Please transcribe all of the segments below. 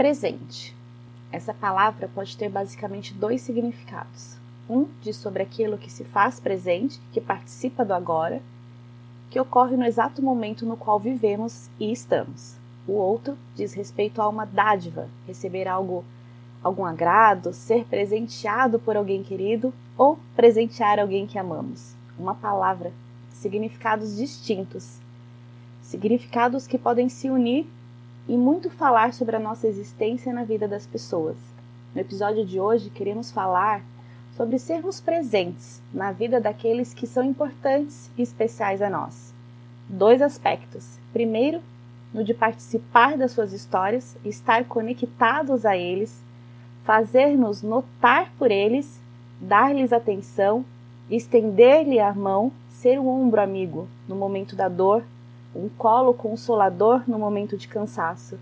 Presente. Essa palavra pode ter basicamente dois significados. Um diz sobre aquilo que se faz presente, que participa do agora, que ocorre no exato momento no qual vivemos e estamos. O outro diz respeito a uma dádiva, receber algo, algum agrado, ser presenteado por alguém querido ou presentear alguém que amamos. Uma palavra, significados distintos, significados que podem se unir e muito falar sobre a nossa existência na vida das pessoas. No episódio de hoje, queremos falar sobre sermos presentes na vida daqueles que são importantes e especiais a nós. Dois aspectos. Primeiro, no de participar das suas histórias, estar conectados a eles, fazer-nos notar por eles, dar-lhes atenção, estender-lhe a mão, ser um ombro amigo no momento da dor, um colo consolador no momento de cansaço.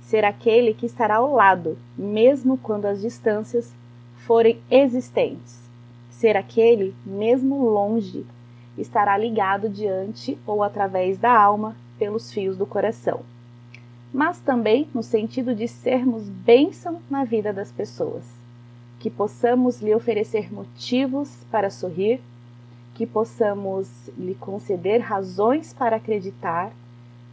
Ser aquele que estará ao lado, mesmo quando as distâncias forem existentes. Ser aquele, mesmo longe, estará ligado diante ou através da alma pelos fios do coração. Mas também no sentido de sermos bênção na vida das pessoas, que possamos lhe oferecer motivos para sorrir que possamos lhe conceder razões para acreditar,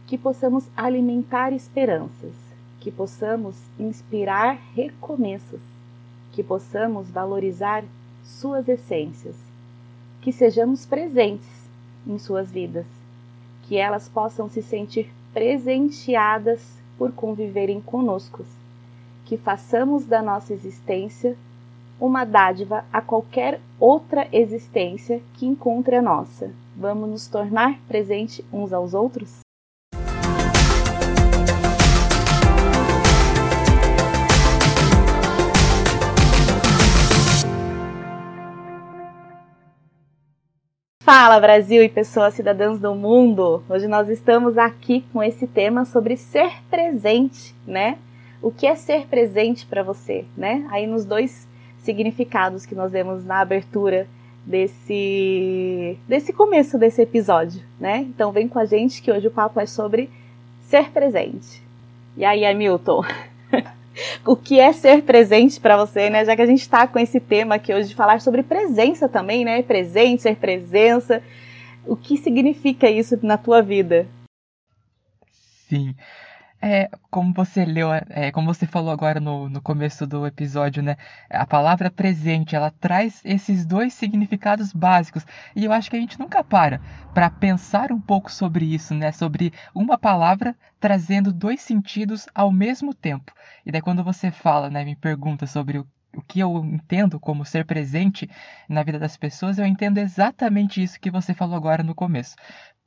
que possamos alimentar esperanças, que possamos inspirar recomeços, que possamos valorizar suas essências, que sejamos presentes em suas vidas, que elas possam se sentir presenteadas por conviverem conosco, que façamos da nossa existência uma dádiva a qualquer outra existência que encontre a nossa. Vamos nos tornar presente uns aos outros? Fala Brasil e pessoas cidadãs do mundo! Hoje nós estamos aqui com esse tema sobre ser presente, né? O que é ser presente para você, né? Aí nos dois significados que nós demos na abertura desse desse começo desse episódio, né? Então vem com a gente que hoje o papo é sobre ser presente. E aí, Hamilton, o que é ser presente para você, né? Já que a gente está com esse tema aqui hoje de falar sobre presença também, né? Presente, ser presença. O que significa isso na tua vida? Sim. É, como você leu, é, como você falou agora no, no começo do episódio, né? A palavra presente, ela traz esses dois significados básicos. E eu acho que a gente nunca para para pensar um pouco sobre isso, né? Sobre uma palavra trazendo dois sentidos ao mesmo tempo. E daí quando você fala, né, me pergunta sobre o o que eu entendo como ser presente na vida das pessoas, eu entendo exatamente isso que você falou agora no começo.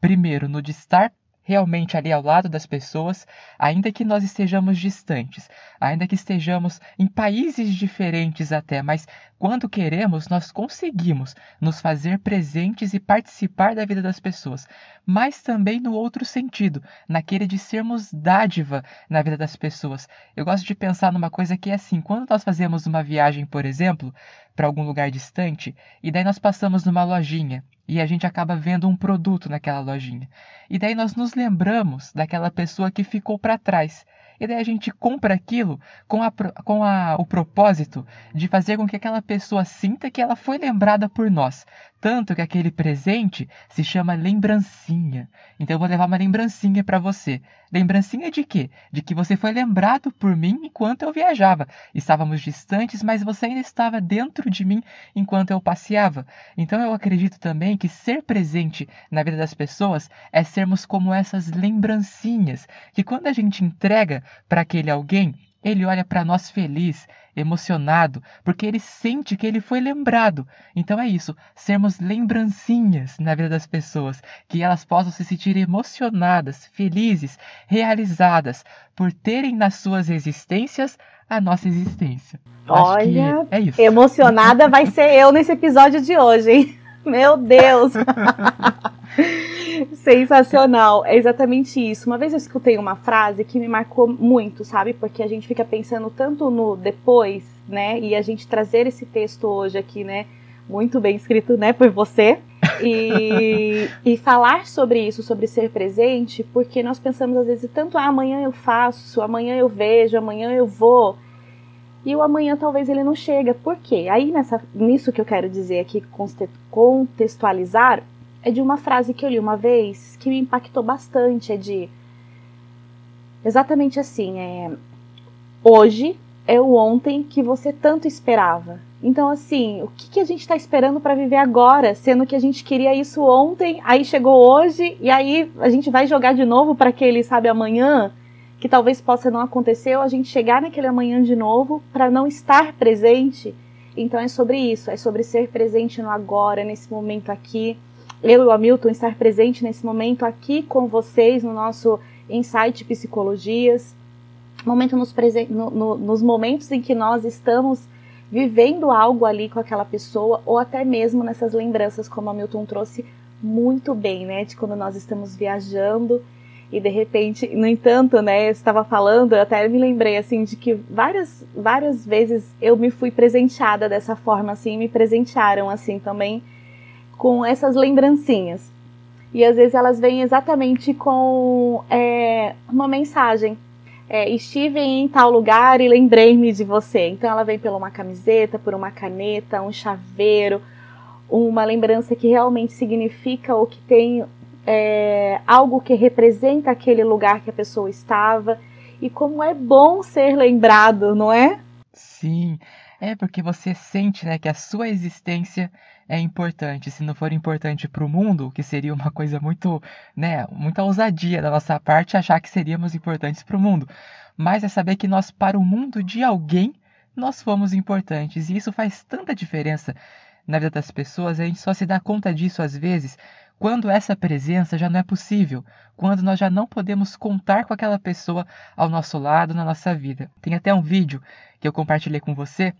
Primeiro, no de estar realmente ali ao lado das pessoas, ainda que nós estejamos distantes, ainda que estejamos em países diferentes até, mas quando queremos, nós conseguimos nos fazer presentes e participar da vida das pessoas, mas também no outro sentido, naquele de sermos dádiva na vida das pessoas. Eu gosto de pensar numa coisa que é assim: quando nós fazemos uma viagem, por exemplo, para algum lugar distante, e daí nós passamos numa lojinha e a gente acaba vendo um produto naquela lojinha. E daí nós nos lembramos daquela pessoa que ficou para trás e daí a gente compra aquilo com, a, com a, o propósito de fazer com que aquela pessoa sinta que ela foi lembrada por nós. Tanto que aquele presente se chama lembrancinha. Então eu vou levar uma lembrancinha para você. Lembrancinha de quê? De que você foi lembrado por mim enquanto eu viajava. Estávamos distantes, mas você ainda estava dentro de mim enquanto eu passeava. Então eu acredito também que ser presente na vida das pessoas é sermos como essas lembrancinhas, que quando a gente entrega para aquele alguém, ele olha para nós feliz, emocionado, porque ele sente que ele foi lembrado. Então é isso, sermos lembrancinhas na vida das pessoas, que elas possam se sentir emocionadas, felizes, realizadas por terem nas suas existências a nossa existência. Olha, é isso. emocionada vai ser eu nesse episódio de hoje, hein? Meu Deus! Sensacional, é exatamente isso. Uma vez eu escutei uma frase que me marcou muito, sabe? Porque a gente fica pensando tanto no depois, né? E a gente trazer esse texto hoje aqui, né? Muito bem escrito, né, por você. E, e falar sobre isso, sobre ser presente, porque nós pensamos às vezes tanto, ah, amanhã eu faço, amanhã eu vejo, amanhã eu vou. E o amanhã talvez ele não chega. Por quê? Aí nessa, nisso que eu quero dizer aqui, contextualizar, é de uma frase que eu li uma vez que me impactou bastante. É de exatamente assim: é, hoje é o ontem que você tanto esperava. Então, assim, o que, que a gente está esperando para viver agora, sendo que a gente queria isso ontem, aí chegou hoje, e aí a gente vai jogar de novo para aquele, sabe, amanhã, que talvez possa não acontecer, ou a gente chegar naquele amanhã de novo para não estar presente. Então, é sobre isso, é sobre ser presente no agora, nesse momento aqui. Eu e o Hamilton estar presente nesse momento aqui com vocês, no nosso Insight Psicologias momento nos, no, no, nos momentos em que nós estamos vivendo algo ali com aquela pessoa, ou até mesmo nessas lembranças, como a Milton trouxe muito bem, né? De quando nós estamos viajando e de repente, no entanto, né, eu estava falando, eu até me lembrei assim de que várias várias vezes eu me fui presenteada dessa forma assim, me presentearam assim também com essas lembrancinhas. E às vezes elas vêm exatamente com é, uma mensagem, é, estive em tal lugar e lembrei-me de você. Então ela vem por uma camiseta, por uma caneta, um chaveiro, uma lembrança que realmente significa ou que tem é, algo que representa aquele lugar que a pessoa estava. E como é bom ser lembrado, não é? Sim, é porque você sente né, que a sua existência é importante. Se não for importante para o mundo, que seria uma coisa muito, né, muita ousadia da nossa parte achar que seríamos importantes para o mundo. Mas é saber que nós, para o mundo de alguém, nós fomos importantes. E isso faz tanta diferença na vida das pessoas. A gente só se dá conta disso às vezes quando essa presença já não é possível, quando nós já não podemos contar com aquela pessoa ao nosso lado na nossa vida. Tem até um vídeo que eu compartilhei com você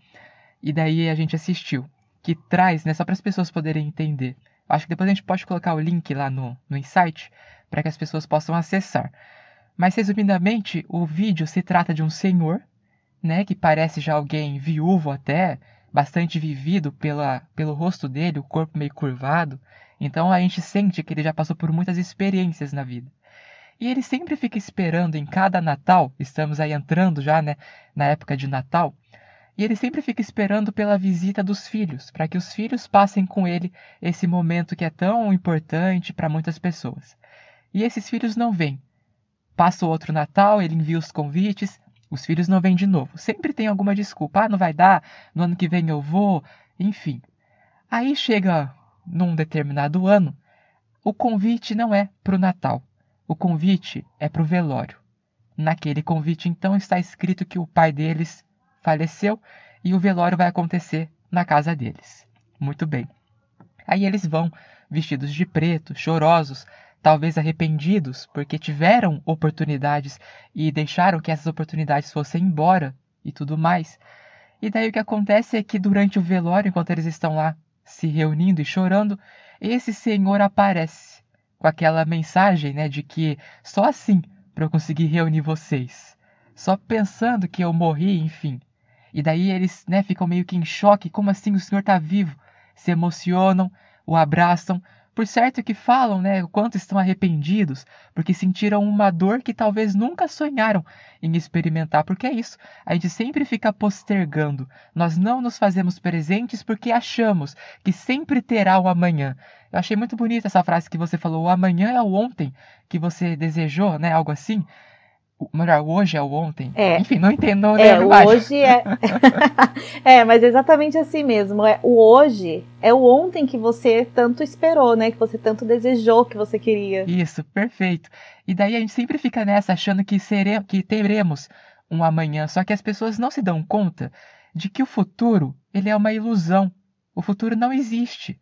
e daí a gente assistiu que traz, né, só para as pessoas poderem entender. Acho que depois a gente pode colocar o link lá no, no insight para que as pessoas possam acessar. Mas resumidamente, o vídeo se trata de um senhor, né, que parece já alguém viúvo até, bastante vivido pela, pelo rosto dele, o corpo meio curvado. Então a gente sente que ele já passou por muitas experiências na vida. E ele sempre fica esperando em cada Natal, estamos aí entrando já, né, na época de Natal, e ele sempre fica esperando pela visita dos filhos, para que os filhos passem com ele esse momento que é tão importante para muitas pessoas. E esses filhos não vêm. Passa o outro Natal, ele envia os convites, os filhos não vêm de novo. Sempre tem alguma desculpa. Ah, não vai dar, no ano que vem eu vou, enfim. Aí chega num determinado ano, o convite não é para o Natal. O convite é para o velório. Naquele convite, então, está escrito que o pai deles faleceu e o velório vai acontecer na casa deles. Muito bem. Aí eles vão vestidos de preto, chorosos, talvez arrependidos porque tiveram oportunidades e deixaram que essas oportunidades fossem embora e tudo mais. E daí o que acontece é que durante o velório, enquanto eles estão lá se reunindo e chorando, esse senhor aparece com aquela mensagem, né, de que só assim para eu conseguir reunir vocês. Só pensando que eu morri, enfim, e daí eles né, ficam meio que em choque, como assim o senhor está vivo? Se emocionam, o abraçam, por certo que falam, né, o quanto estão arrependidos, porque sentiram uma dor que talvez nunca sonharam em experimentar, porque é isso, a gente sempre fica postergando. Nós não nos fazemos presentes porque achamos que sempre terá o amanhã. Eu achei muito bonita essa frase que você falou, o amanhã é o ontem que você desejou, né, algo assim melhor, hoje é o ontem. É. Enfim, não entendo, é, mais. hoje é. é, mas é exatamente assim mesmo. É, o hoje é o ontem que você tanto esperou, né? Que você tanto desejou, que você queria. Isso, perfeito. E daí a gente sempre fica nessa achando que, seremos, que teremos um amanhã, só que as pessoas não se dão conta de que o futuro ele é uma ilusão. O futuro não existe.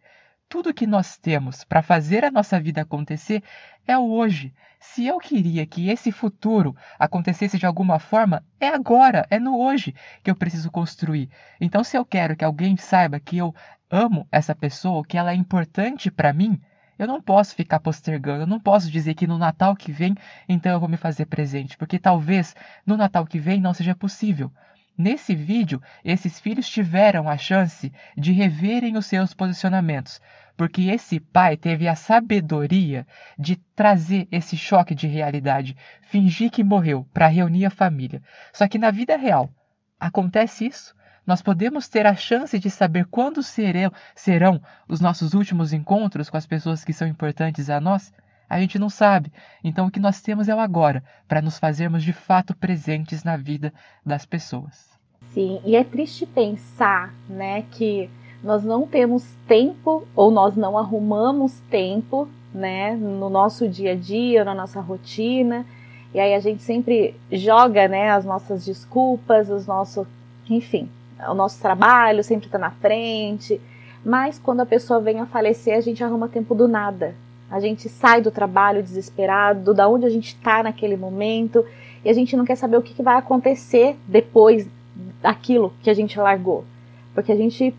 Tudo que nós temos para fazer a nossa vida acontecer é o hoje. Se eu queria que esse futuro acontecesse de alguma forma, é agora, é no hoje que eu preciso construir. Então, se eu quero que alguém saiba que eu amo essa pessoa, que ela é importante para mim, eu não posso ficar postergando, eu não posso dizer que no Natal que vem, então eu vou me fazer presente, porque talvez no Natal que vem não seja possível. Nesse vídeo, esses filhos tiveram a chance de reverem os seus posicionamentos, porque esse pai teve a sabedoria de trazer esse choque de realidade, fingir que morreu para reunir a família. Só que na vida real, acontece isso? Nós podemos ter a chance de saber quando serão, serão os nossos últimos encontros com as pessoas que são importantes a nós? A gente não sabe. Então o que nós temos é o agora, para nos fazermos de fato presentes na vida das pessoas. Sim, e é triste pensar, né, que nós não temos tempo ou nós não arrumamos tempo, né, no nosso dia a dia, na nossa rotina. E aí a gente sempre joga, né, as nossas desculpas, os nossos, enfim, o nosso trabalho sempre está na frente. Mas quando a pessoa vem a falecer, a gente arruma tempo do nada. A gente sai do trabalho desesperado, da onde a gente está naquele momento, e a gente não quer saber o que, que vai acontecer depois daquilo que a gente largou. Porque a gente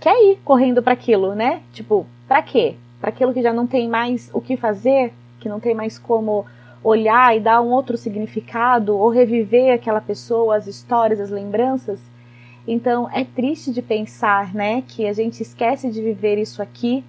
quer ir correndo para aquilo, né? Tipo, para quê? Para aquilo que já não tem mais o que fazer, que não tem mais como olhar e dar um outro significado ou reviver aquela pessoa, as histórias, as lembranças. Então é triste de pensar, né, que a gente esquece de viver isso aqui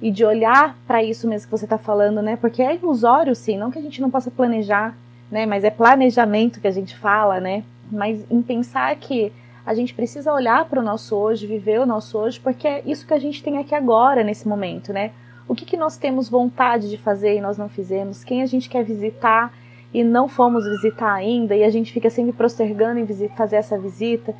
e de olhar para isso mesmo que você está falando, né? Porque é ilusório, sim, não que a gente não possa planejar, né? Mas é planejamento que a gente fala, né? Mas em pensar que a gente precisa olhar para o nosso hoje, viver o nosso hoje, porque é isso que a gente tem aqui agora, nesse momento, né? O que, que nós temos vontade de fazer e nós não fizemos? Quem a gente quer visitar e não fomos visitar ainda e a gente fica sempre postergando em fazer essa visita,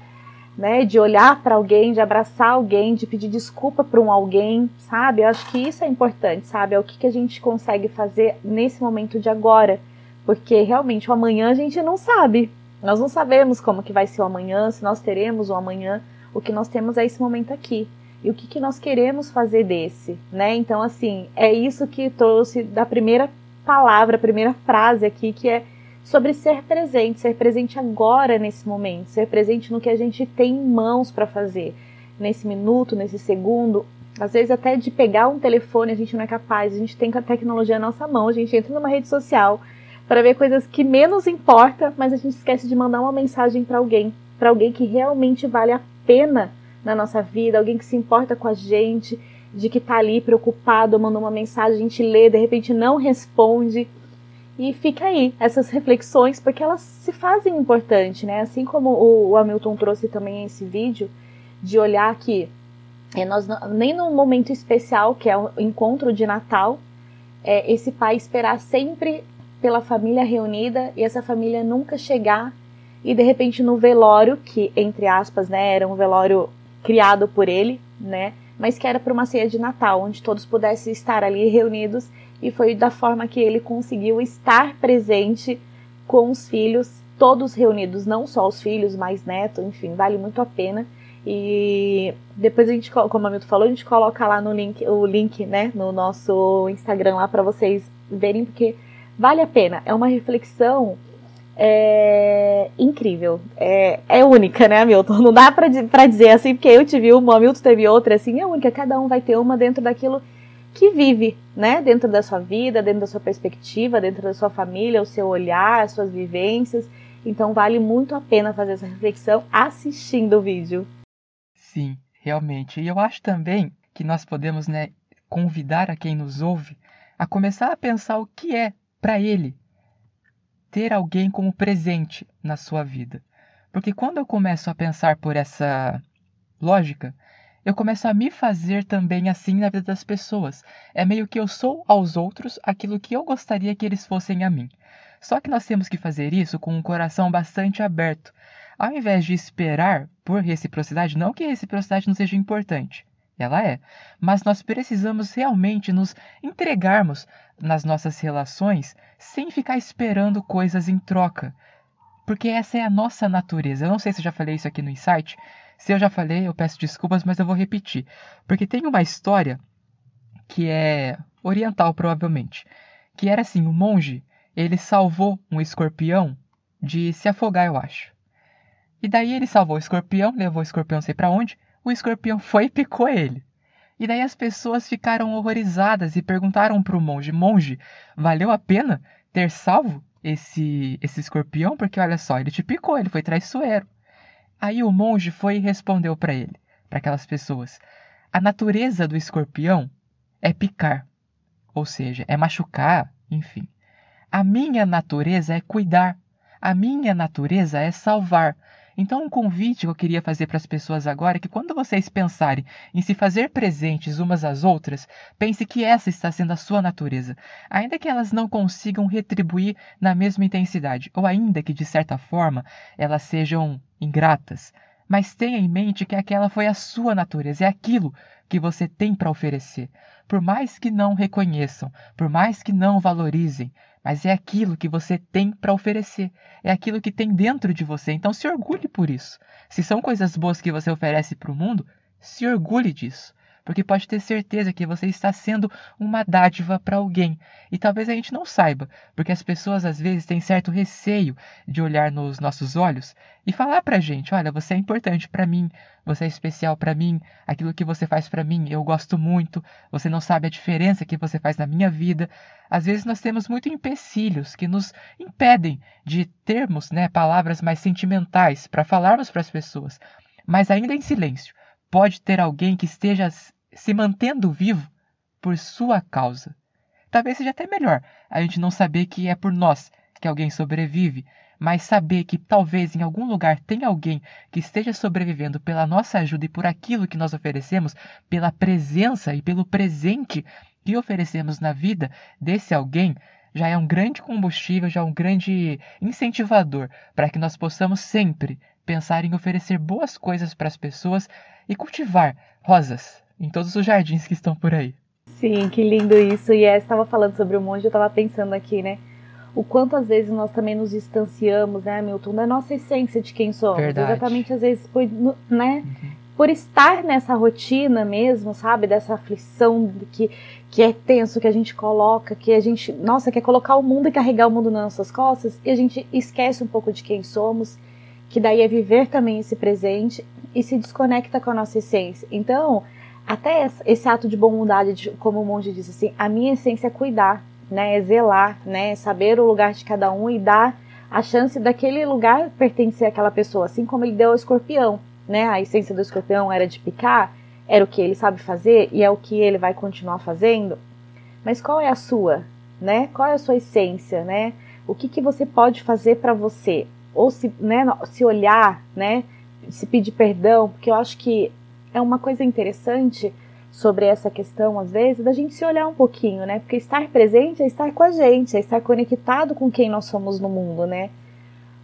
né? De olhar para alguém, de abraçar alguém, de pedir desculpa para um alguém, sabe? Eu acho que isso é importante, sabe? É o que, que a gente consegue fazer nesse momento de agora, porque realmente o amanhã a gente não sabe, nós não sabemos como que vai ser o amanhã, se nós teremos o amanhã. O que nós temos é esse momento aqui. E o que, que nós queremos fazer desse, né? Então, assim, é isso que trouxe da primeira palavra, a primeira frase aqui, que é sobre ser presente, ser presente agora nesse momento, ser presente no que a gente tem em mãos para fazer, nesse minuto, nesse segundo. Às vezes, até de pegar um telefone, a gente não é capaz, a gente tem a tecnologia na nossa mão, a gente entra numa rede social, para ver coisas que menos importa, mas a gente esquece de mandar uma mensagem para alguém, para alguém que realmente vale a pena na nossa vida, alguém que se importa com a gente, de que tá ali preocupado, mandou uma mensagem, a gente lê, de repente não responde. E fica aí essas reflexões, porque elas se fazem importante, né? Assim como o, Hamilton trouxe também esse vídeo, de olhar que é, nós nem no momento especial, que é o encontro de Natal, é, esse pai esperar sempre pela família reunida e essa família nunca chegar e de repente no velório, que entre aspas, né, era um velório criado por ele, né, mas que era para uma ceia de Natal, onde todos pudessem estar ali reunidos e foi da forma que ele conseguiu estar presente com os filhos, todos reunidos, não só os filhos, mas neto, enfim, vale muito a pena. E depois a gente, como a Milton falou, a gente coloca lá no link, o link, né, no nosso Instagram lá para vocês verem, porque Vale a pena. É uma reflexão é, incrível. É, é única, né, Hamilton? Não dá para dizer assim, porque eu tive uma, o Hamilton teve outra, assim, é única. Cada um vai ter uma dentro daquilo que vive, né? Dentro da sua vida, dentro da sua perspectiva, dentro da sua família, o seu olhar, as suas vivências. Então vale muito a pena fazer essa reflexão assistindo o vídeo. Sim, realmente. E eu acho também que nós podemos, né, convidar a quem nos ouve a começar a pensar o que é para ele ter alguém como presente na sua vida. Porque quando eu começo a pensar por essa lógica, eu começo a me fazer também assim na vida das pessoas. É meio que eu sou aos outros aquilo que eu gostaria que eles fossem a mim. Só que nós temos que fazer isso com um coração bastante aberto. Ao invés de esperar por reciprocidade, não que reciprocidade não seja importante, ela é. Mas nós precisamos realmente nos entregarmos nas nossas relações sem ficar esperando coisas em troca. Porque essa é a nossa natureza. Eu não sei se eu já falei isso aqui no Insight. Se eu já falei, eu peço desculpas, mas eu vou repetir. Porque tem uma história que é oriental, provavelmente. Que era assim: o um monge ele salvou um escorpião de se afogar, eu acho. E daí ele salvou o escorpião, levou o escorpião não sei para onde, o escorpião foi e picou ele. E daí as pessoas ficaram horrorizadas e perguntaram para o monge: Monge, valeu a pena ter salvo esse, esse escorpião? Porque olha só, ele te picou, ele foi traiçoeiro. Aí o monge foi e respondeu para ele, para aquelas pessoas: A natureza do escorpião é picar, ou seja, é machucar, enfim. A minha natureza é cuidar, a minha natureza é salvar. Então, um convite que eu queria fazer para as pessoas agora é que quando vocês pensarem em se fazer presentes umas às outras, pense que essa está sendo a sua natureza, ainda que elas não consigam retribuir na mesma intensidade, ou ainda que de certa forma elas sejam ingratas. Mas tenha em mente que aquela foi a sua natureza, é aquilo que você tem para oferecer. Por mais que não reconheçam, por mais que não valorizem, mas é aquilo que você tem para oferecer, é aquilo que tem dentro de você. Então se orgulhe por isso. Se são coisas boas que você oferece para o mundo, se orgulhe disso porque pode ter certeza que você está sendo uma dádiva para alguém. E talvez a gente não saiba, porque as pessoas às vezes têm certo receio de olhar nos nossos olhos e falar para a gente: olha, você é importante para mim, você é especial para mim, aquilo que você faz para mim eu gosto muito, você não sabe a diferença que você faz na minha vida. Às vezes nós temos muito empecilhos que nos impedem de termos né, palavras mais sentimentais para falarmos para as pessoas, mas ainda em silêncio pode ter alguém que esteja se mantendo vivo por sua causa. Talvez seja até melhor a gente não saber que é por nós que alguém sobrevive, mas saber que talvez em algum lugar tenha alguém que esteja sobrevivendo pela nossa ajuda e por aquilo que nós oferecemos, pela presença e pelo presente que oferecemos na vida desse alguém, já é um grande combustível, já é um grande incentivador para que nós possamos sempre pensar em oferecer boas coisas para as pessoas e cultivar rosas em todos os jardins que estão por aí. Sim, que lindo isso. E é, estava falando sobre o monge, eu estava pensando aqui, né? O quanto às vezes nós também nos distanciamos, né, Milton, da nossa essência de quem somos. Verdade. Exatamente, às vezes, por, né? Uhum. Por estar nessa rotina mesmo, sabe? Dessa aflição que, que é tenso, que a gente coloca, que a gente, nossa, quer colocar o mundo e carregar o mundo nas nossas costas, e a gente esquece um pouco de quem somos, que daí é viver também esse presente e se desconecta com a nossa essência. Então, até esse ato de bondade, como o monge disse assim, a minha essência é cuidar, né, é zelar, né, é saber o lugar de cada um e dar a chance daquele lugar pertencer àquela pessoa, assim como ele deu ao escorpião, né, a essência do escorpião era de picar, era o que ele sabe fazer e é o que ele vai continuar fazendo. Mas qual é a sua, né? Qual é a sua essência, né? O que que você pode fazer para você? Ou se, né, se olhar, né, se pedir perdão, porque eu acho que é uma coisa interessante sobre essa questão, às vezes, da gente se olhar um pouquinho, né? Porque estar presente é estar com a gente, é estar conectado com quem nós somos no mundo, né?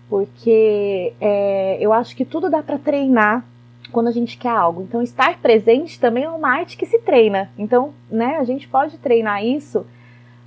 Porque é, eu acho que tudo dá para treinar quando a gente quer algo. Então, estar presente também é uma arte que se treina. Então, né, a gente pode treinar isso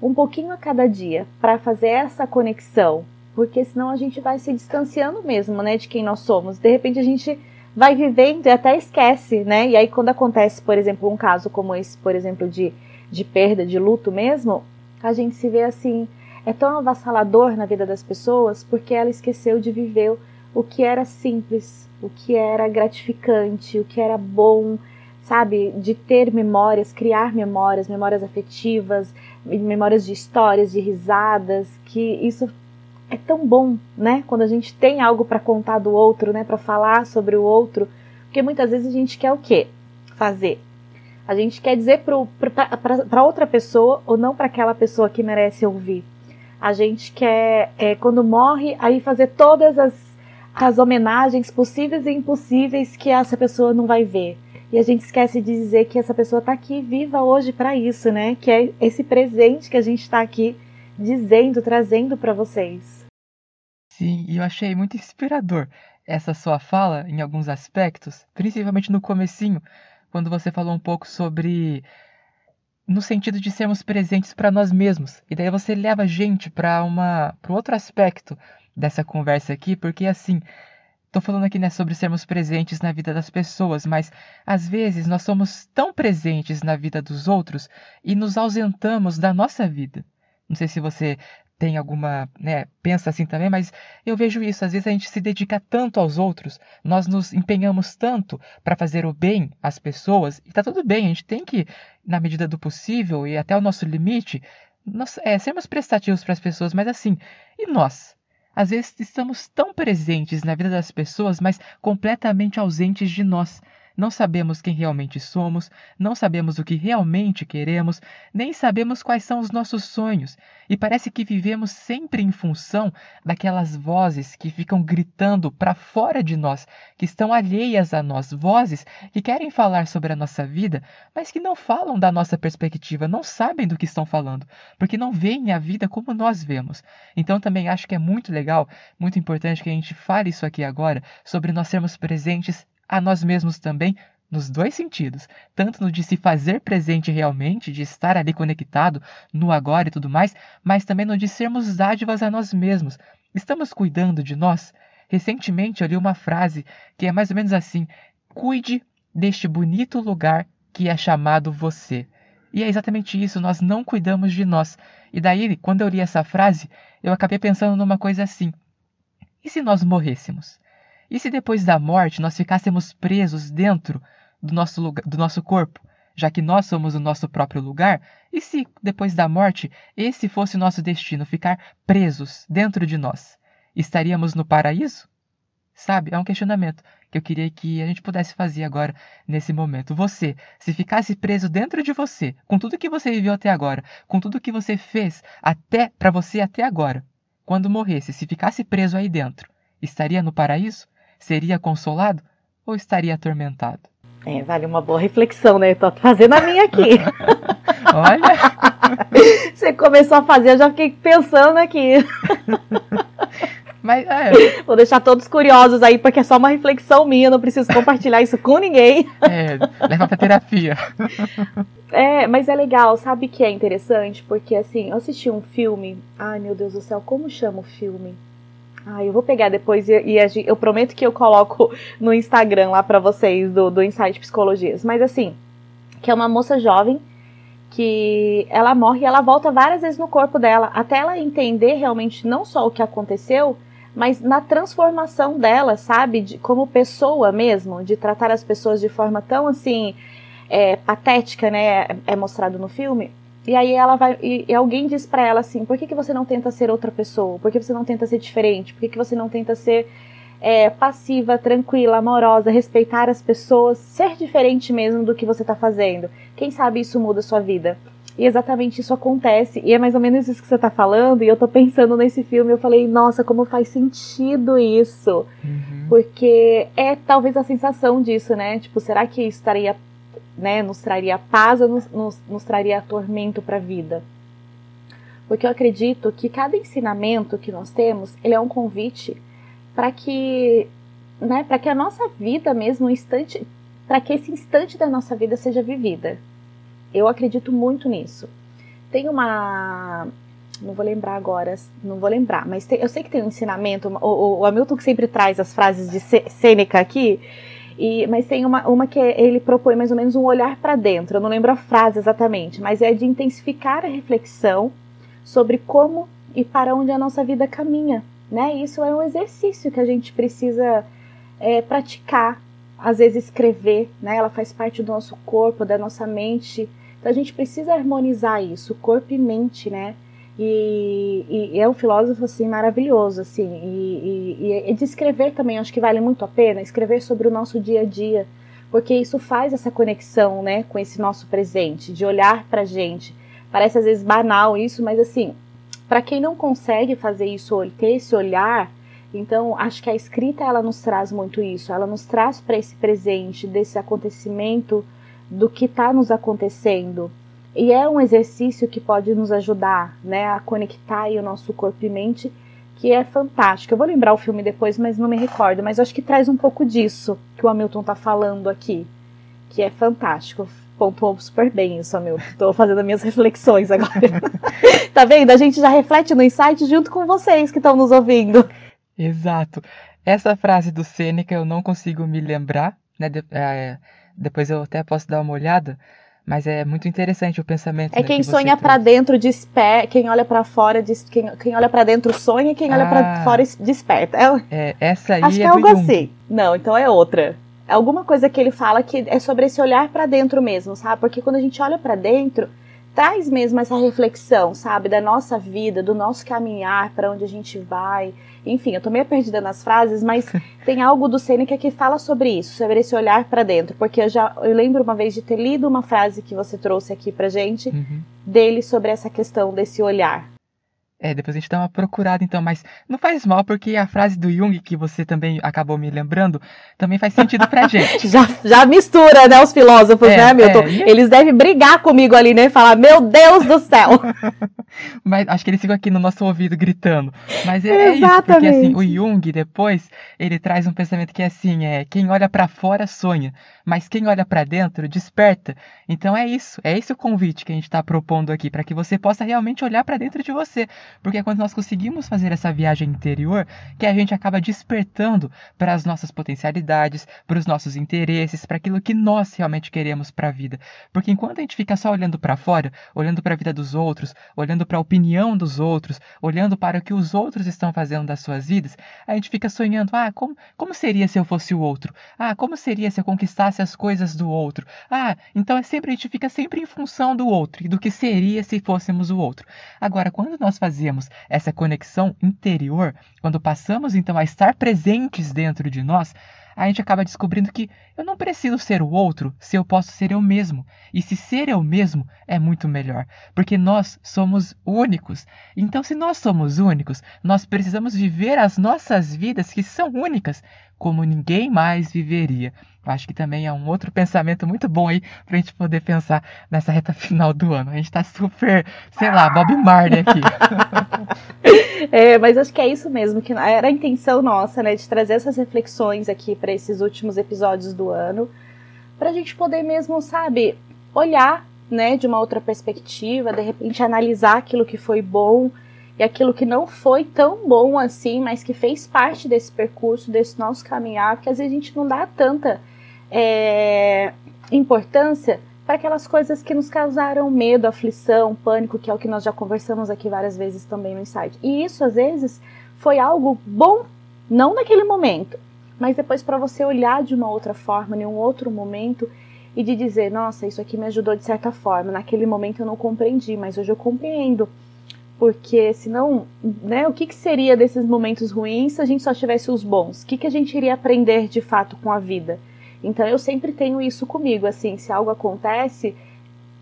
um pouquinho a cada dia para fazer essa conexão, porque senão a gente vai se distanciando mesmo, né, de quem nós somos. De repente a gente vai vivendo e até esquece, né? E aí quando acontece, por exemplo, um caso como esse, por exemplo, de, de perda, de luto mesmo, a gente se vê assim, é tão avassalador na vida das pessoas porque ela esqueceu de viver o que era simples, o que era gratificante, o que era bom, sabe? De ter memórias, criar memórias, memórias afetivas, memórias de histórias, de risadas, que isso é tão bom, né? Quando a gente tem algo para contar do outro, né? Para falar sobre o outro, porque muitas vezes a gente quer o quê? Fazer. A gente quer dizer para outra pessoa ou não para aquela pessoa que merece ouvir. A gente quer, é, quando morre, aí fazer todas as, as homenagens possíveis e impossíveis que essa pessoa não vai ver. E a gente esquece de dizer que essa pessoa está aqui viva hoje para isso, né? Que é esse presente que a gente está aqui dizendo, trazendo para vocês. Sim, e eu achei muito inspirador essa sua fala em alguns aspectos, principalmente no comecinho, quando você falou um pouco sobre no sentido de sermos presentes para nós mesmos. E daí você leva a gente para uma para outro aspecto dessa conversa aqui, porque assim, Tô falando aqui né, sobre sermos presentes na vida das pessoas, mas às vezes nós somos tão presentes na vida dos outros e nos ausentamos da nossa vida. Não sei se você tem alguma, né, pensa assim também, mas eu vejo isso, às vezes a gente se dedica tanto aos outros, nós nos empenhamos tanto para fazer o bem às pessoas, e tá tudo bem, a gente tem que, na medida do possível e até o nosso limite, nós, é, sermos prestativos para as pessoas, mas assim, e nós? Às vezes estamos tão presentes na vida das pessoas, mas completamente ausentes de nós. Não sabemos quem realmente somos, não sabemos o que realmente queremos, nem sabemos quais são os nossos sonhos, e parece que vivemos sempre em função daquelas vozes que ficam gritando para fora de nós, que estão alheias a nós, vozes que querem falar sobre a nossa vida, mas que não falam da nossa perspectiva, não sabem do que estão falando, porque não veem a vida como nós vemos. Então também acho que é muito legal, muito importante que a gente fale isso aqui agora, sobre nós sermos presentes a nós mesmos também nos dois sentidos, tanto no de se fazer presente realmente, de estar ali conectado no agora e tudo mais, mas também no de sermos dádivas a nós mesmos. Estamos cuidando de nós? Recentemente eu li uma frase que é mais ou menos assim: cuide deste bonito lugar que é chamado você. E é exatamente isso, nós não cuidamos de nós. E daí, quando eu li essa frase, eu acabei pensando numa coisa assim: e se nós morrêssemos? E se depois da morte nós ficássemos presos dentro do nosso, lugar, do nosso corpo, já que nós somos o nosso próprio lugar? E se depois da morte esse fosse o nosso destino, ficar presos dentro de nós? Estaríamos no paraíso? Sabe, é um questionamento que eu queria que a gente pudesse fazer agora, nesse momento. Você, se ficasse preso dentro de você, com tudo que você viveu até agora, com tudo que você fez até para você até agora, quando morresse, se ficasse preso aí dentro, estaria no paraíso? Seria consolado ou estaria atormentado? É, vale uma boa reflexão, né? Tô fazendo a minha aqui. Olha! Você começou a fazer, eu já fiquei pensando aqui. Mas, é. Vou deixar todos curiosos aí, porque é só uma reflexão minha, não preciso compartilhar isso com ninguém. É, leva pra terapia. É, mas é legal, sabe que é interessante? Porque assim, eu assisti um filme. Ai, meu Deus do céu, como chama o filme? Ah, eu vou pegar depois e, e eu prometo que eu coloco no Instagram lá para vocês do, do Insight Psicologias. Mas assim, que é uma moça jovem que ela morre e ela volta várias vezes no corpo dela, até ela entender realmente não só o que aconteceu, mas na transformação dela, sabe? De, como pessoa mesmo, de tratar as pessoas de forma tão assim é, patética, né? É mostrado no filme. E aí ela vai. E, e alguém diz para ela assim: por que, que você não tenta ser outra pessoa? Por que você não tenta ser diferente? Por que, que você não tenta ser é, passiva, tranquila, amorosa, respeitar as pessoas, ser diferente mesmo do que você tá fazendo? Quem sabe isso muda a sua vida? E exatamente isso acontece. E é mais ou menos isso que você tá falando. E eu tô pensando nesse filme. Eu falei, nossa, como faz sentido isso. Uhum. Porque é talvez a sensação disso, né? Tipo, será que estaria né, nos traria paz ou nos, nos, nos traria tormento para a vida. Porque eu acredito que cada ensinamento que nós temos, ele é um convite para que, né, para que a nossa vida mesmo, um instante, para que esse instante da nossa vida seja vivida. Eu acredito muito nisso. Tem uma, não vou lembrar agora, não vou lembrar, mas tem, eu sei que tem um ensinamento, o, o, Hamilton que sempre traz as frases de Sêneca aqui, e, mas tem uma, uma que ele propõe mais ou menos um olhar para dentro. Eu não lembro a frase exatamente, mas é de intensificar a reflexão sobre como e para onde a nossa vida caminha. Né? Isso é um exercício que a gente precisa é, praticar. Às vezes escrever, né? Ela faz parte do nosso corpo, da nossa mente. Então a gente precisa harmonizar isso, corpo e mente, né? E, e, é um filósofo assim maravilhoso assim e, e, e de escrever também acho que vale muito a pena escrever sobre o nosso dia a dia porque isso faz essa conexão né com esse nosso presente de olhar para gente. Parece às vezes banal isso mas assim para quem não consegue fazer isso ter esse olhar então acho que a escrita ela nos traz muito isso ela nos traz para esse presente desse acontecimento do que está nos acontecendo e é um exercício que pode nos ajudar né, a conectar o nosso corpo e mente, que é fantástico. Eu vou lembrar o filme depois, mas não me recordo. Mas acho que traz um pouco disso que o Hamilton está falando aqui, que é fantástico. Pontuou super bem isso, Hamilton. Estou fazendo minhas reflexões agora. tá vendo? A gente já reflete no insight junto com vocês que estão nos ouvindo. Exato. Essa frase do Sêneca eu não consigo me lembrar, né? De, é, depois eu até posso dar uma olhada mas é muito interessante o pensamento. É né, quem que sonha para dentro desperta, quem olha para fora, des... quem, quem olha para dentro sonha, e quem olha ah, para fora desperta. É... é, essa aí Acho é que é algo assim. Não, então é outra. É alguma coisa que ele fala que é sobre esse olhar para dentro mesmo, sabe? Porque quando a gente olha para dentro, traz mesmo essa reflexão, sabe, da nossa vida, do nosso caminhar, para onde a gente vai. Enfim, eu tô meio perdida nas frases, mas tem algo do Sêneca que fala sobre isso, sobre esse olhar para dentro, porque eu já eu lembro uma vez de ter lido uma frase que você trouxe aqui pra gente uhum. dele sobre essa questão desse olhar. É, depois a gente dá uma procurada então, mas não faz mal porque a frase do Jung que você também acabou me lembrando também faz sentido pra gente. já, já mistura, né, os filósofos, é, né, Milton? É, Eles devem brigar comigo ali, né, falar, meu Deus do céu! mas acho que eles ficam aqui no nosso ouvido gritando. Mas é, é isso, porque assim, o Jung depois, ele traz um pensamento que é assim, é, quem olha para fora sonha, mas quem olha para dentro desperta. Então é isso, é esse o convite que a gente está propondo aqui, para que você possa realmente olhar para dentro de você porque é quando nós conseguimos fazer essa viagem interior que a gente acaba despertando para as nossas potencialidades, para os nossos interesses, para aquilo que nós realmente queremos para a vida. Porque enquanto a gente fica só olhando para fora, olhando para a vida dos outros, olhando para a opinião dos outros, olhando para o que os outros estão fazendo das suas vidas, a gente fica sonhando: ah, como, como seria se eu fosse o outro? Ah, como seria se eu conquistasse as coisas do outro? Ah, então é sempre a gente fica sempre em função do outro e do que seria se fôssemos o outro. Agora, quando nós fazemos fazemos essa conexão interior, quando passamos então a estar presentes dentro de nós, a gente acaba descobrindo que eu não preciso ser o outro se eu posso ser eu mesmo. E se ser eu mesmo é muito melhor, porque nós somos únicos. Então, se nós somos únicos, nós precisamos viver as nossas vidas que são únicas, como ninguém mais viveria. Acho que também é um outro pensamento muito bom aí pra gente poder pensar nessa reta final do ano. A gente tá super, sei lá, Bob Marley aqui. é, mas acho que é isso mesmo, que era a intenção nossa, né, de trazer essas reflexões aqui para esses últimos episódios do ano, pra gente poder mesmo, sabe, olhar, né, de uma outra perspectiva, de repente analisar aquilo que foi bom e aquilo que não foi tão bom assim, mas que fez parte desse percurso, desse nosso caminhar, porque às vezes a gente não dá tanta é, importância para aquelas coisas que nos causaram medo, aflição, pânico, que é o que nós já conversamos aqui várias vezes também no insight. E isso às vezes foi algo bom, não naquele momento, mas depois para você olhar de uma outra forma, em um outro momento e de dizer, nossa, isso aqui me ajudou de certa forma. Naquele momento eu não compreendi, mas hoje eu compreendo. Porque senão, né, o que, que seria desses momentos ruins se a gente só tivesse os bons? O que, que a gente iria aprender de fato com a vida? Então eu sempre tenho isso comigo, assim, se algo acontece,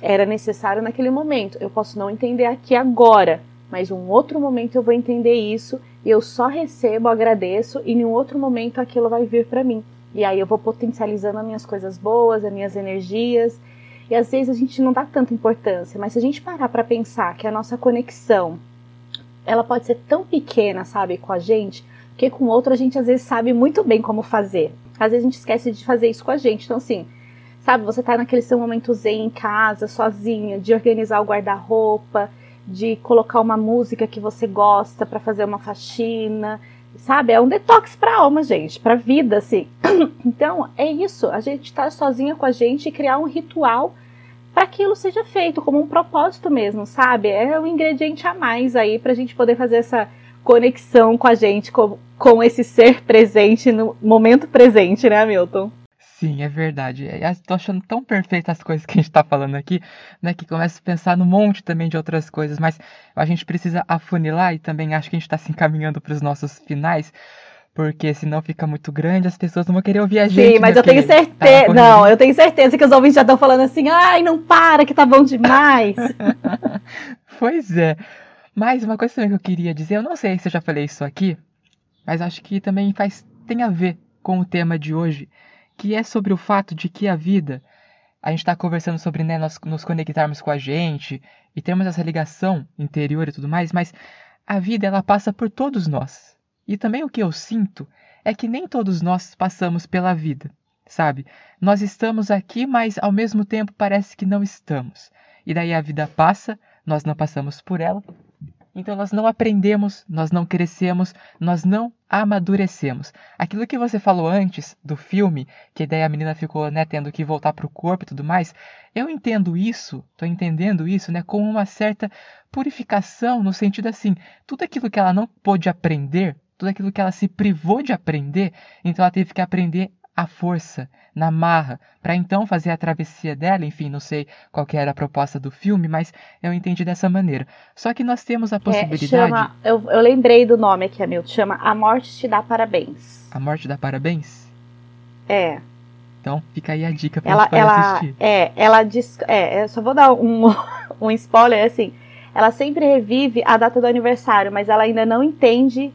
era necessário naquele momento. Eu posso não entender aqui agora, mas um outro momento eu vou entender isso e eu só recebo, agradeço e em um outro momento aquilo vai vir para mim. E aí eu vou potencializando as minhas coisas boas, as minhas energias. E às vezes a gente não dá tanta importância, mas se a gente parar para pensar que a nossa conexão ela pode ser tão pequena, sabe, com a gente, que com o outro a gente às vezes sabe muito bem como fazer. Às vezes a gente esquece de fazer isso com a gente. Então, assim, sabe, você tá naquele seu momento zen em casa, sozinha, de organizar o guarda-roupa, de colocar uma música que você gosta para fazer uma faxina, sabe? É um detox pra alma, gente, pra vida, assim. Então, é isso. A gente tá sozinha com a gente e criar um ritual para aquilo seja feito como um propósito mesmo, sabe? É um ingrediente a mais aí pra gente poder fazer essa conexão com a gente, com, com esse ser presente no momento presente, né, Milton? Sim, é verdade. Estou achando tão perfeitas as coisas que a gente está falando aqui, né? Que começa a pensar num monte também de outras coisas, mas a gente precisa afunilar e também acho que a gente está se encaminhando para os nossos finais, porque senão fica muito grande, as pessoas não vão querer ouvir a gente. Sim, mas eu tenho certeza. Tá não, eu tenho certeza que os ouvintes já estão falando assim, ai, não para, que tá bom demais. pois é. Mas uma coisa também que eu queria dizer, eu não sei se eu já falei isso aqui, mas acho que também faz tem a ver com o tema de hoje, que é sobre o fato de que a vida, a gente está conversando sobre né, nós nos conectarmos com a gente e termos essa ligação interior e tudo mais, mas a vida ela passa por todos nós. E também o que eu sinto é que nem todos nós passamos pela vida, sabe? Nós estamos aqui, mas ao mesmo tempo parece que não estamos. E daí a vida passa, nós não passamos por ela, então nós não aprendemos, nós não crescemos, nós não amadurecemos. Aquilo que você falou antes do filme, que daí a menina ficou né, tendo que voltar para o corpo e tudo mais, eu entendo isso, estou entendendo isso, né, com uma certa purificação, no sentido assim, tudo aquilo que ela não pôde aprender, tudo aquilo que ela se privou de aprender, então ela teve que aprender a força, na marra, para então fazer a travessia dela. Enfim, não sei qual era a proposta do filme, mas eu entendi dessa maneira. Só que nós temos a possibilidade. É, chama, eu, eu lembrei do nome aqui, Hamilton. Chama A Morte Te Dá Parabéns. A Morte Dá Parabéns? É. Então fica aí a dica pra ela, gente ela, assistir. É, ela diz. É, eu só vou dar um, um spoiler assim. Ela sempre revive a data do aniversário, mas ela ainda não entende.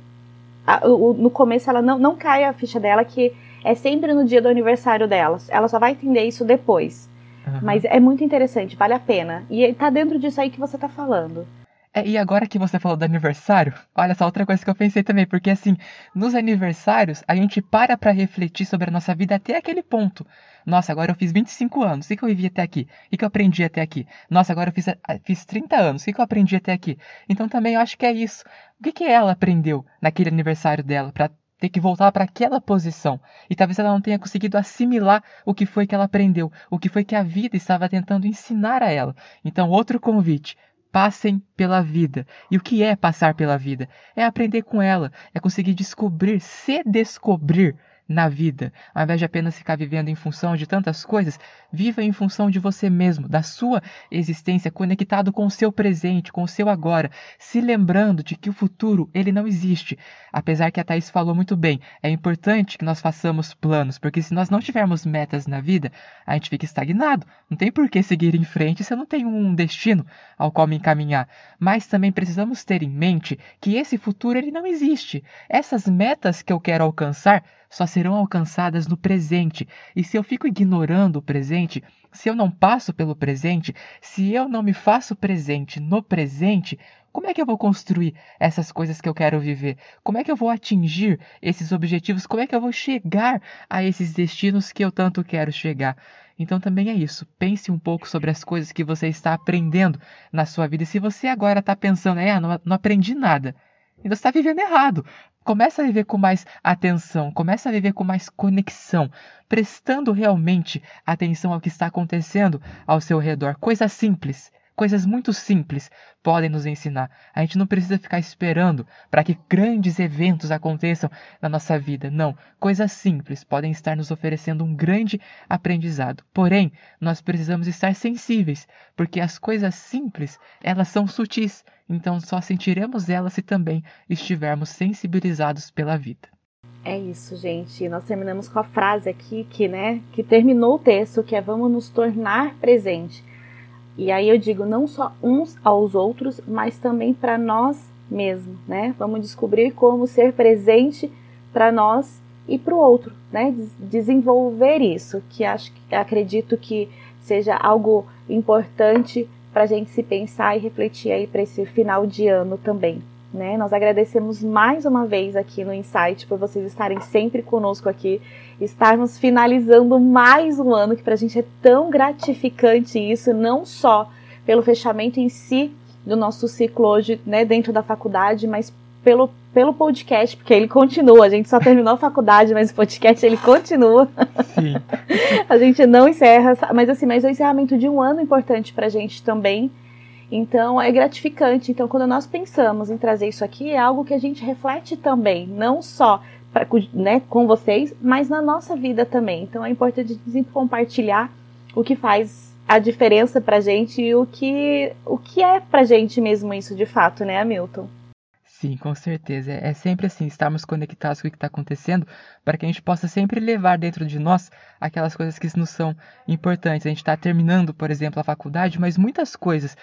No começo ela não, não cai a ficha dela que é sempre no dia do aniversário dela. Ela só vai entender isso depois. Uhum. Mas é muito interessante, vale a pena. E tá dentro disso aí que você tá falando. É, e agora que você falou do aniversário, olha só outra coisa que eu pensei também, porque assim, nos aniversários a gente para para refletir sobre a nossa vida até aquele ponto. Nossa, agora eu fiz 25 anos, o que, que eu vivi até aqui? O que, que eu aprendi até aqui? Nossa, agora eu fiz, fiz 30 anos, o que, que eu aprendi até aqui? Então também eu acho que é isso. O que, que ela aprendeu naquele aniversário dela para ter que voltar para aquela posição. E talvez ela não tenha conseguido assimilar o que foi que ela aprendeu, o que foi que a vida estava tentando ensinar a ela. Então, outro convite: passem pela vida. E o que é passar pela vida? É aprender com ela, é conseguir descobrir, se descobrir na vida. Ao invés de apenas ficar vivendo em função de tantas coisas, viva em função de você mesmo, da sua existência, conectado com o seu presente, com o seu agora, se lembrando de que o futuro ele não existe. Apesar que a Thais falou muito bem, é importante que nós façamos planos, porque se nós não tivermos metas na vida, a gente fica estagnado. Não tem por que seguir em frente se eu não tenho um destino ao qual me encaminhar. Mas também precisamos ter em mente que esse futuro ele não existe. Essas metas que eu quero alcançar só serão alcançadas no presente. E se eu fico ignorando o presente, se eu não passo pelo presente, se eu não me faço presente no presente, como é que eu vou construir essas coisas que eu quero viver? Como é que eu vou atingir esses objetivos? Como é que eu vou chegar a esses destinos que eu tanto quero chegar? Então também é isso. Pense um pouco sobre as coisas que você está aprendendo na sua vida. E se você agora está pensando, é, não, não aprendi nada, então você está vivendo errado. Começa a viver com mais atenção, começa a viver com mais conexão, prestando realmente atenção ao que está acontecendo ao seu redor. Coisas simples, coisas muito simples podem nos ensinar. A gente não precisa ficar esperando para que grandes eventos aconteçam na nossa vida. Não, coisas simples podem estar nos oferecendo um grande aprendizado. Porém, nós precisamos estar sensíveis, porque as coisas simples, elas são sutis então só sentiremos ela se também estivermos sensibilizados pela vida. É isso, gente. Nós terminamos com a frase aqui que, né, que terminou o texto, que é vamos nos tornar presente. E aí eu digo não só uns aos outros, mas também para nós mesmos, né? Vamos descobrir como ser presente para nós e para o outro, né? Desenvolver isso, que acho, acredito que seja algo importante para a gente se pensar e refletir aí para esse final de ano também. Né? Nós agradecemos mais uma vez aqui no Insight por vocês estarem sempre conosco aqui, estarmos finalizando mais um ano que para a gente é tão gratificante isso, não só pelo fechamento em si do nosso ciclo hoje, né, dentro da faculdade, mas pelo, pelo podcast, porque ele continua. A gente só terminou a faculdade, mas o podcast ele continua. A gente não encerra, mas assim, mas é o encerramento de um ano importante pra gente também. Então é gratificante. Então, quando nós pensamos em trazer isso aqui, é algo que a gente reflete também, não só pra, né, com vocês, mas na nossa vida também. Então é importante compartilhar o que faz a diferença pra gente e o que, o que é pra gente mesmo isso de fato, né, Hamilton? Sim, com certeza. É sempre assim, estarmos conectados com o que está acontecendo, para que a gente possa sempre levar dentro de nós aquelas coisas que nos são importantes. A gente está terminando, por exemplo, a faculdade, mas muitas coisas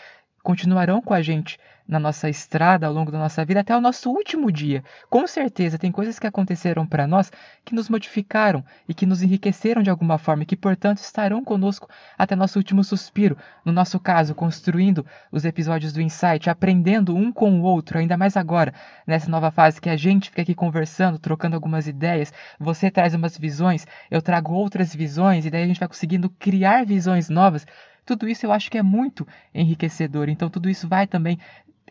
continuarão com a gente na nossa estrada ao longo da nossa vida até o nosso último dia. Com certeza, tem coisas que aconteceram para nós que nos modificaram e que nos enriqueceram de alguma forma e que, portanto, estarão conosco até nosso último suspiro. No nosso caso, construindo os episódios do Insight, aprendendo um com o outro, ainda mais agora, nessa nova fase que a gente fica aqui conversando, trocando algumas ideias. Você traz umas visões, eu trago outras visões, e daí a gente vai conseguindo criar visões novas tudo isso eu acho que é muito enriquecedor. Então, tudo isso vai também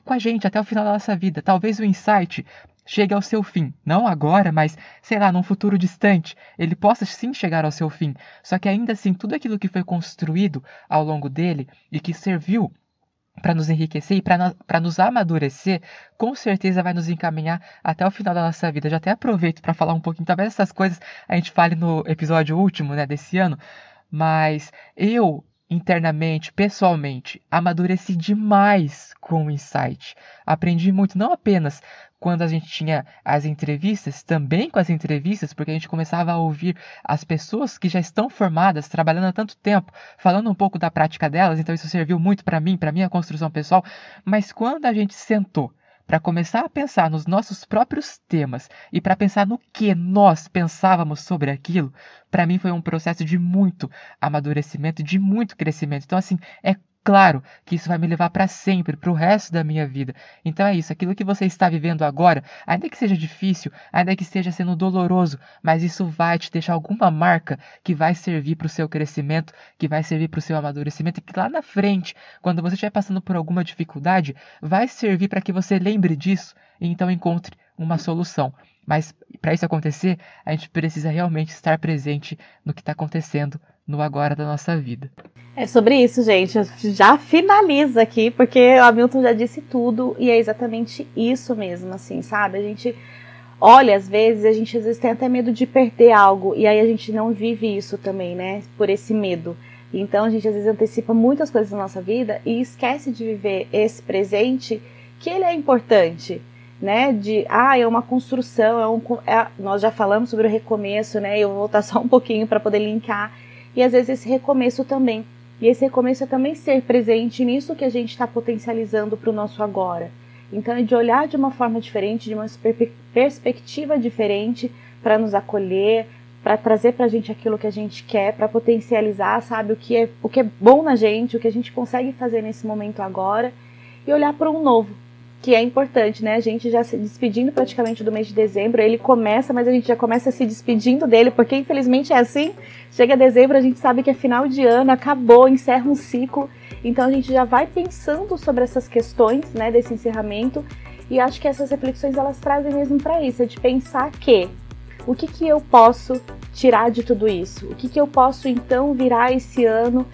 com a gente até o final da nossa vida. Talvez o insight chegue ao seu fim. Não agora, mas, sei lá, num futuro distante. Ele possa sim chegar ao seu fim. Só que ainda assim, tudo aquilo que foi construído ao longo dele e que serviu para nos enriquecer e para nos amadurecer, com certeza vai nos encaminhar até o final da nossa vida. Já até aproveito para falar um pouquinho, talvez essas coisas a gente fale no episódio último, né, desse ano, mas eu internamente, pessoalmente, amadureci demais com o insight. Aprendi muito, não apenas quando a gente tinha as entrevistas, também com as entrevistas, porque a gente começava a ouvir as pessoas que já estão formadas, trabalhando há tanto tempo, falando um pouco da prática delas, então isso serviu muito para mim, para minha construção pessoal, mas quando a gente sentou para começar a pensar nos nossos próprios temas e para pensar no que nós pensávamos sobre aquilo, para mim foi um processo de muito amadurecimento, de muito crescimento. Então, assim, é Claro que isso vai me levar para sempre, para o resto da minha vida. Então é isso, aquilo que você está vivendo agora, ainda que seja difícil, ainda que esteja sendo doloroso, mas isso vai te deixar alguma marca que vai servir para o seu crescimento, que vai servir para o seu amadurecimento, e que lá na frente, quando você estiver passando por alguma dificuldade, vai servir para que você lembre disso e então encontre uma solução. Mas para isso acontecer, a gente precisa realmente estar presente no que está acontecendo no agora da nossa vida. É sobre isso, gente. Já finaliza aqui, porque o Hamilton já disse tudo e é exatamente isso mesmo, assim, sabe? A gente olha, às vezes, a gente às vezes tem até medo de perder algo e aí a gente não vive isso também, né? Por esse medo. Então a gente às vezes antecipa muitas coisas na nossa vida e esquece de viver esse presente que ele é importante, né? De ah, é uma construção, é um, é, nós já falamos sobre o recomeço, né? Eu vou voltar só um pouquinho para poder linkar e às vezes esse recomeço também. E esse recomeço é também ser presente nisso que a gente está potencializando para o nosso agora. Então é de olhar de uma forma diferente, de uma perspectiva diferente para nos acolher, para trazer para a gente aquilo que a gente quer, para potencializar, sabe, o que, é, o que é bom na gente, o que a gente consegue fazer nesse momento agora e olhar para um novo, que é importante, né? A gente já se despedindo praticamente do mês de dezembro, ele começa, mas a gente já começa se despedindo dele, porque infelizmente é assim. Chega dezembro, a gente sabe que é final de ano, acabou, encerra um ciclo. Então a gente já vai pensando sobre essas questões, né, desse encerramento. E acho que essas reflexões elas trazem mesmo para isso, é de pensar que o que que eu posso tirar de tudo isso? O que que eu posso então virar esse ano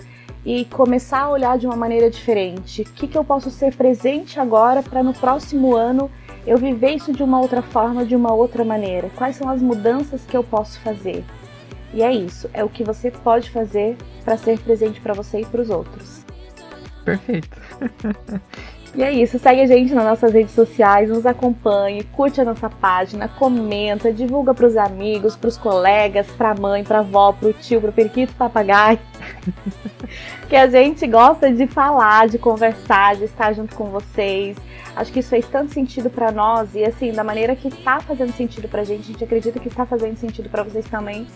e começar a olhar de uma maneira diferente. O que, que eu posso ser presente agora para no próximo ano eu viver isso de uma outra forma, de uma outra maneira? Quais são as mudanças que eu posso fazer? E é isso, é o que você pode fazer para ser presente para você e para os outros. Perfeito. E é isso, segue a gente nas nossas redes sociais, nos acompanhe, curte a nossa página, comenta, divulga para os amigos, para os colegas, para a mãe, para a avó, para o tio, para o periquito, papagaio. que a gente gosta de falar, de conversar, de estar junto com vocês. Acho que isso fez tanto sentido para nós e assim, da maneira que está fazendo sentido para a gente, a gente acredita que está fazendo sentido para vocês também.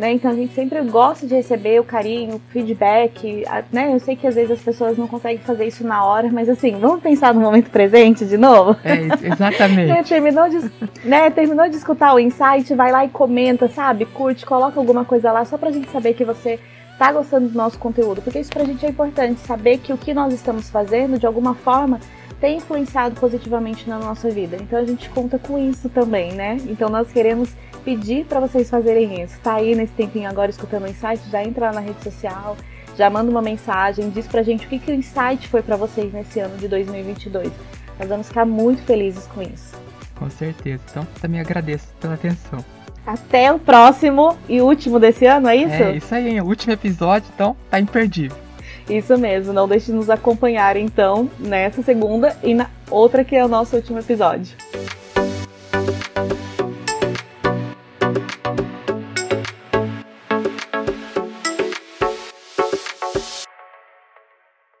Né? Então a gente sempre gosta de receber o carinho, o feedback, né? Eu sei que às vezes as pessoas não conseguem fazer isso na hora, mas assim, vamos pensar no momento presente de novo? É, exatamente. é, terminou, de, né, terminou de escutar o insight, vai lá e comenta, sabe? Curte, coloca alguma coisa lá, só pra gente saber que você tá gostando do nosso conteúdo, porque isso pra gente é importante, saber que o que nós estamos fazendo, de alguma forma, tem influenciado positivamente na nossa vida. Então a gente conta com isso também, né? Então nós queremos pedir para vocês fazerem isso. Tá aí nesse tempinho agora escutando o insight, já entra lá na rede social, já manda uma mensagem, diz pra gente o que, que o insight foi para vocês nesse ano de 2022. Nós vamos ficar muito felizes com isso. Com certeza. Então, também agradeço pela atenção. Até o próximo e último desse ano, é isso? É isso aí, o último episódio, então tá imperdível. Isso mesmo, não deixe de nos acompanhar então nessa segunda e na outra que é o nosso último episódio.